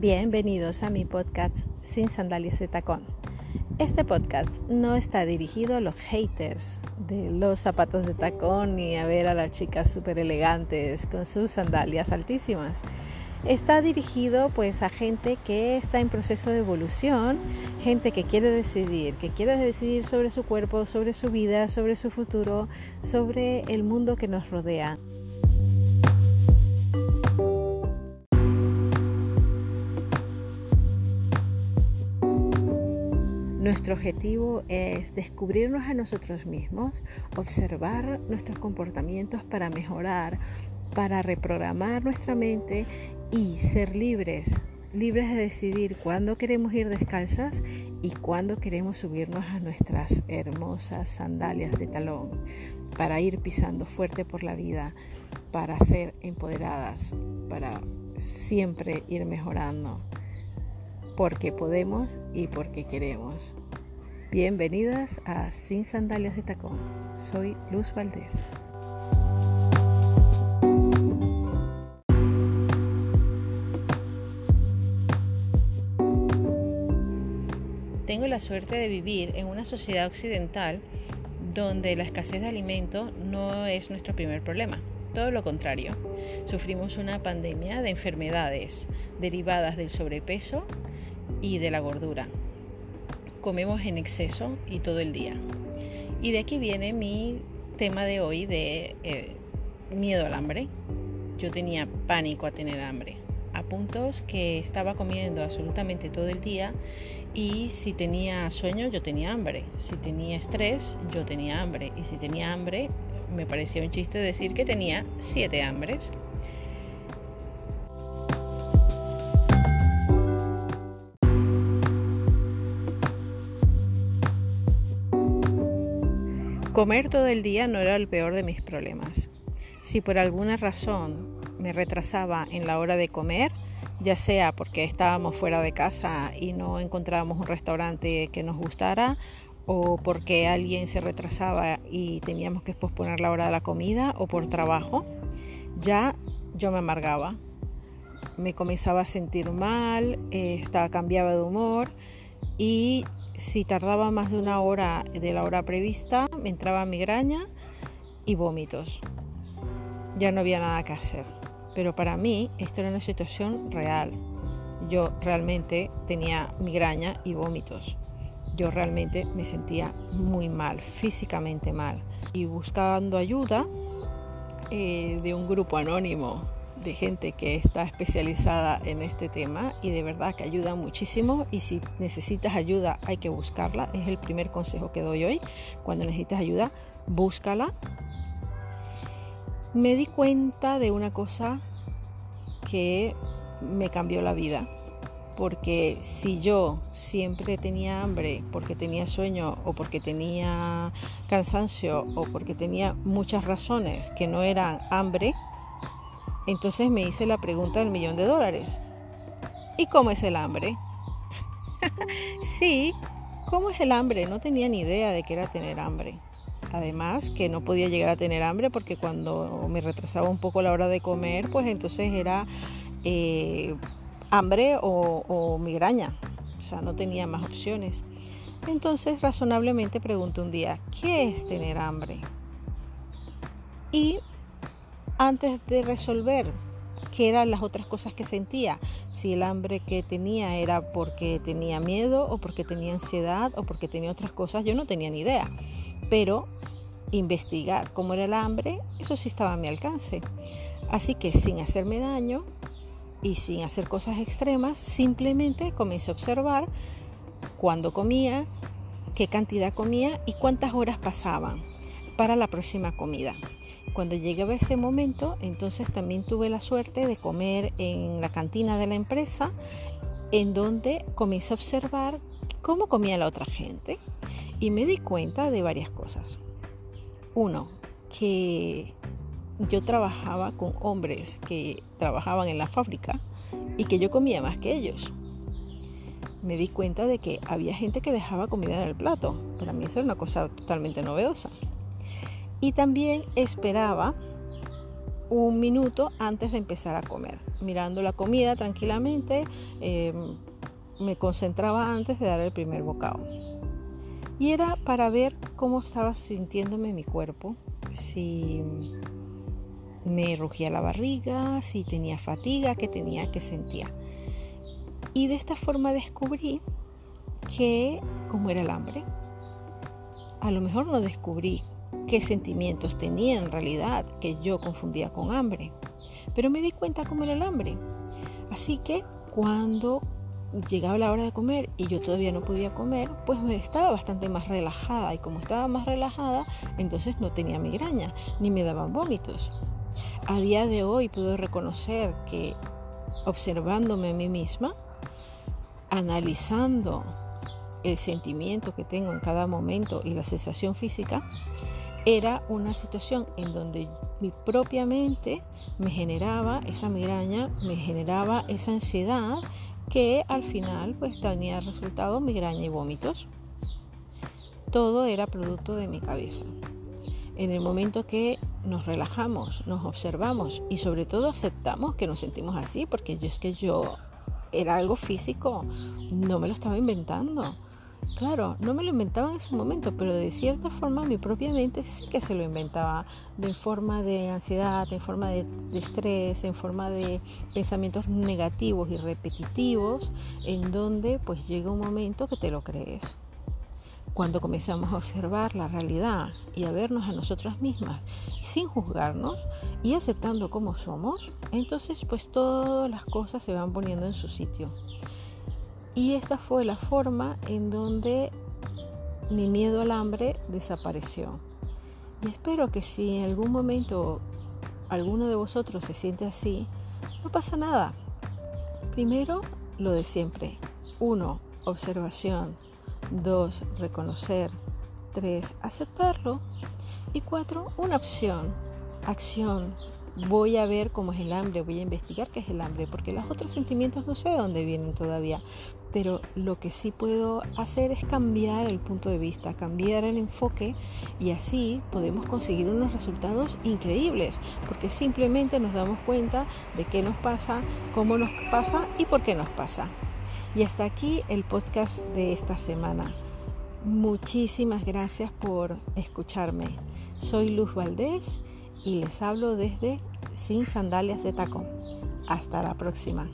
Bienvenidos a mi podcast Sin Sandalias de Tacón. Este podcast no está dirigido a los haters de los zapatos de tacón ni a ver a las chicas súper elegantes con sus sandalias altísimas. Está dirigido pues a gente que está en proceso de evolución, gente que quiere decidir, que quiere decidir sobre su cuerpo, sobre su vida, sobre su futuro, sobre el mundo que nos rodea. Nuestro objetivo es descubrirnos a nosotros mismos, observar nuestros comportamientos para mejorar, para reprogramar nuestra mente y ser libres, libres de decidir cuándo queremos ir descalzas y cuándo queremos subirnos a nuestras hermosas sandalias de talón para ir pisando fuerte por la vida, para ser empoderadas, para siempre ir mejorando porque podemos y porque queremos. Bienvenidas a Sin Sandalias de Tacón. Soy Luz Valdés. Tengo la suerte de vivir en una sociedad occidental donde la escasez de alimento no es nuestro primer problema. Todo lo contrario, sufrimos una pandemia de enfermedades derivadas del sobrepeso y de la gordura. Comemos en exceso y todo el día. Y de aquí viene mi tema de hoy de eh, miedo al hambre. Yo tenía pánico a tener hambre, a puntos que estaba comiendo absolutamente todo el día y si tenía sueño yo tenía hambre, si tenía estrés yo tenía hambre y si tenía hambre me parecía un chiste decir que tenía siete hambres. Comer todo el día no era el peor de mis problemas. Si por alguna razón me retrasaba en la hora de comer, ya sea porque estábamos fuera de casa y no encontrábamos un restaurante que nos gustara, o porque alguien se retrasaba y teníamos que posponer la hora de la comida, o por trabajo, ya yo me amargaba. Me comenzaba a sentir mal, eh, estaba cambiaba de humor y si tardaba más de una hora de la hora prevista, me entraba migraña y vómitos. Ya no había nada que hacer. Pero para mí esto era una situación real. Yo realmente tenía migraña y vómitos. Yo realmente me sentía muy mal, físicamente mal. Y buscando ayuda eh, de un grupo anónimo de gente que está especializada en este tema y de verdad que ayuda muchísimo y si necesitas ayuda hay que buscarla, es el primer consejo que doy hoy, cuando necesitas ayuda, búscala. Me di cuenta de una cosa que me cambió la vida, porque si yo siempre tenía hambre porque tenía sueño o porque tenía cansancio o porque tenía muchas razones que no eran hambre, entonces me hice la pregunta del millón de dólares. ¿Y cómo es el hambre? sí, ¿cómo es el hambre? No tenía ni idea de qué era tener hambre. Además que no podía llegar a tener hambre porque cuando me retrasaba un poco la hora de comer, pues entonces era eh, hambre o, migraña. O sea, no tenía más opciones. Entonces razonablemente pregunté un día, ¿qué es tener hambre? Y antes de resolver qué eran las otras cosas que sentía, si el hambre que tenía era porque tenía miedo o porque tenía ansiedad o porque tenía otras cosas, yo no tenía ni idea. Pero investigar cómo era el hambre, eso sí estaba a mi alcance. Así que sin hacerme daño y sin hacer cosas extremas, simplemente comencé a observar cuándo comía, qué cantidad comía y cuántas horas pasaban para la próxima comida. Cuando llegaba ese momento, entonces también tuve la suerte de comer en la cantina de la empresa, en donde comencé a observar cómo comía la otra gente y me di cuenta de varias cosas. Uno, que yo trabajaba con hombres que trabajaban en la fábrica y que yo comía más que ellos. Me di cuenta de que había gente que dejaba comida en el plato. Para mí eso era una cosa totalmente novedosa. Y también esperaba un minuto antes de empezar a comer, mirando la comida tranquilamente. Em, me concentraba antes de dar el primer bocado. Y era para ver cómo estaba sintiéndome mi cuerpo, si me rugía la barriga, si tenía fatiga, qué tenía, qué sentía. Y de esta forma descubrí que, como era el hambre, a lo mejor no descubrí qué sentimientos tenía en realidad que yo confundía con hambre, pero me di cuenta cómo era el hambre. Así que cuando llegaba la hora de comer y yo todavía no podía comer, pues me estaba bastante más relajada y como estaba más relajada, entonces no tenía migraña ni me daban vómitos. A día de hoy puedo reconocer que observándome a mí misma, analizando el sentimiento que tengo en cada momento y la sensación física, era una situación en donde mi propia mente me generaba esa migraña, me generaba esa ansiedad que al final pues tenía resultado migraña y vómitos. Todo era producto de mi cabeza. En el momento que nos relajamos, nos observamos y sobre todo aceptamos que nos sentimos así, porque yo es que yo era algo físico, no me lo estaba inventando. Claro, no me lo inventaba en ese momento, pero de cierta forma mi propia mente sí que se lo inventaba de forma de ansiedad, en forma de, estrés, en forma de pensamientos negativos y repetitivos, en donde pues llega un momento que te lo crees. Cuando comenzamos a observar la realidad y a vernos a nosotras mismas sin juzgarnos y aceptando cómo somos, entonces pues todas las cosas se van poniendo en su sitio. Y esta fue la forma en donde mi miedo al hambre desapareció. Y espero que si en algún momento alguno de vosotros se siente así, no pasa nada. Primero, lo de siempre. Uno, observación. Dos, reconocer. Tres, aceptarlo. Y cuatro, una opción. Acción, voy a ver cómo es el hambre, voy a investigar qué es el hambre, porque los otros sentimientos no sé de dónde vienen todavía, pero lo que sí puedo hacer es cambiar el punto de vista, cambiar el enfoque y así podemos conseguir unos resultados increíbles, porque simplemente nos damos cuenta de qué nos pasa, cómo nos pasa y por qué nos pasa. Y hasta aquí el podcast de esta semana. Muchísimas gracias por escucharme. Soy Luz Valdés y les hablo desde Sin Sandalias de Tacón. Hasta la próxima.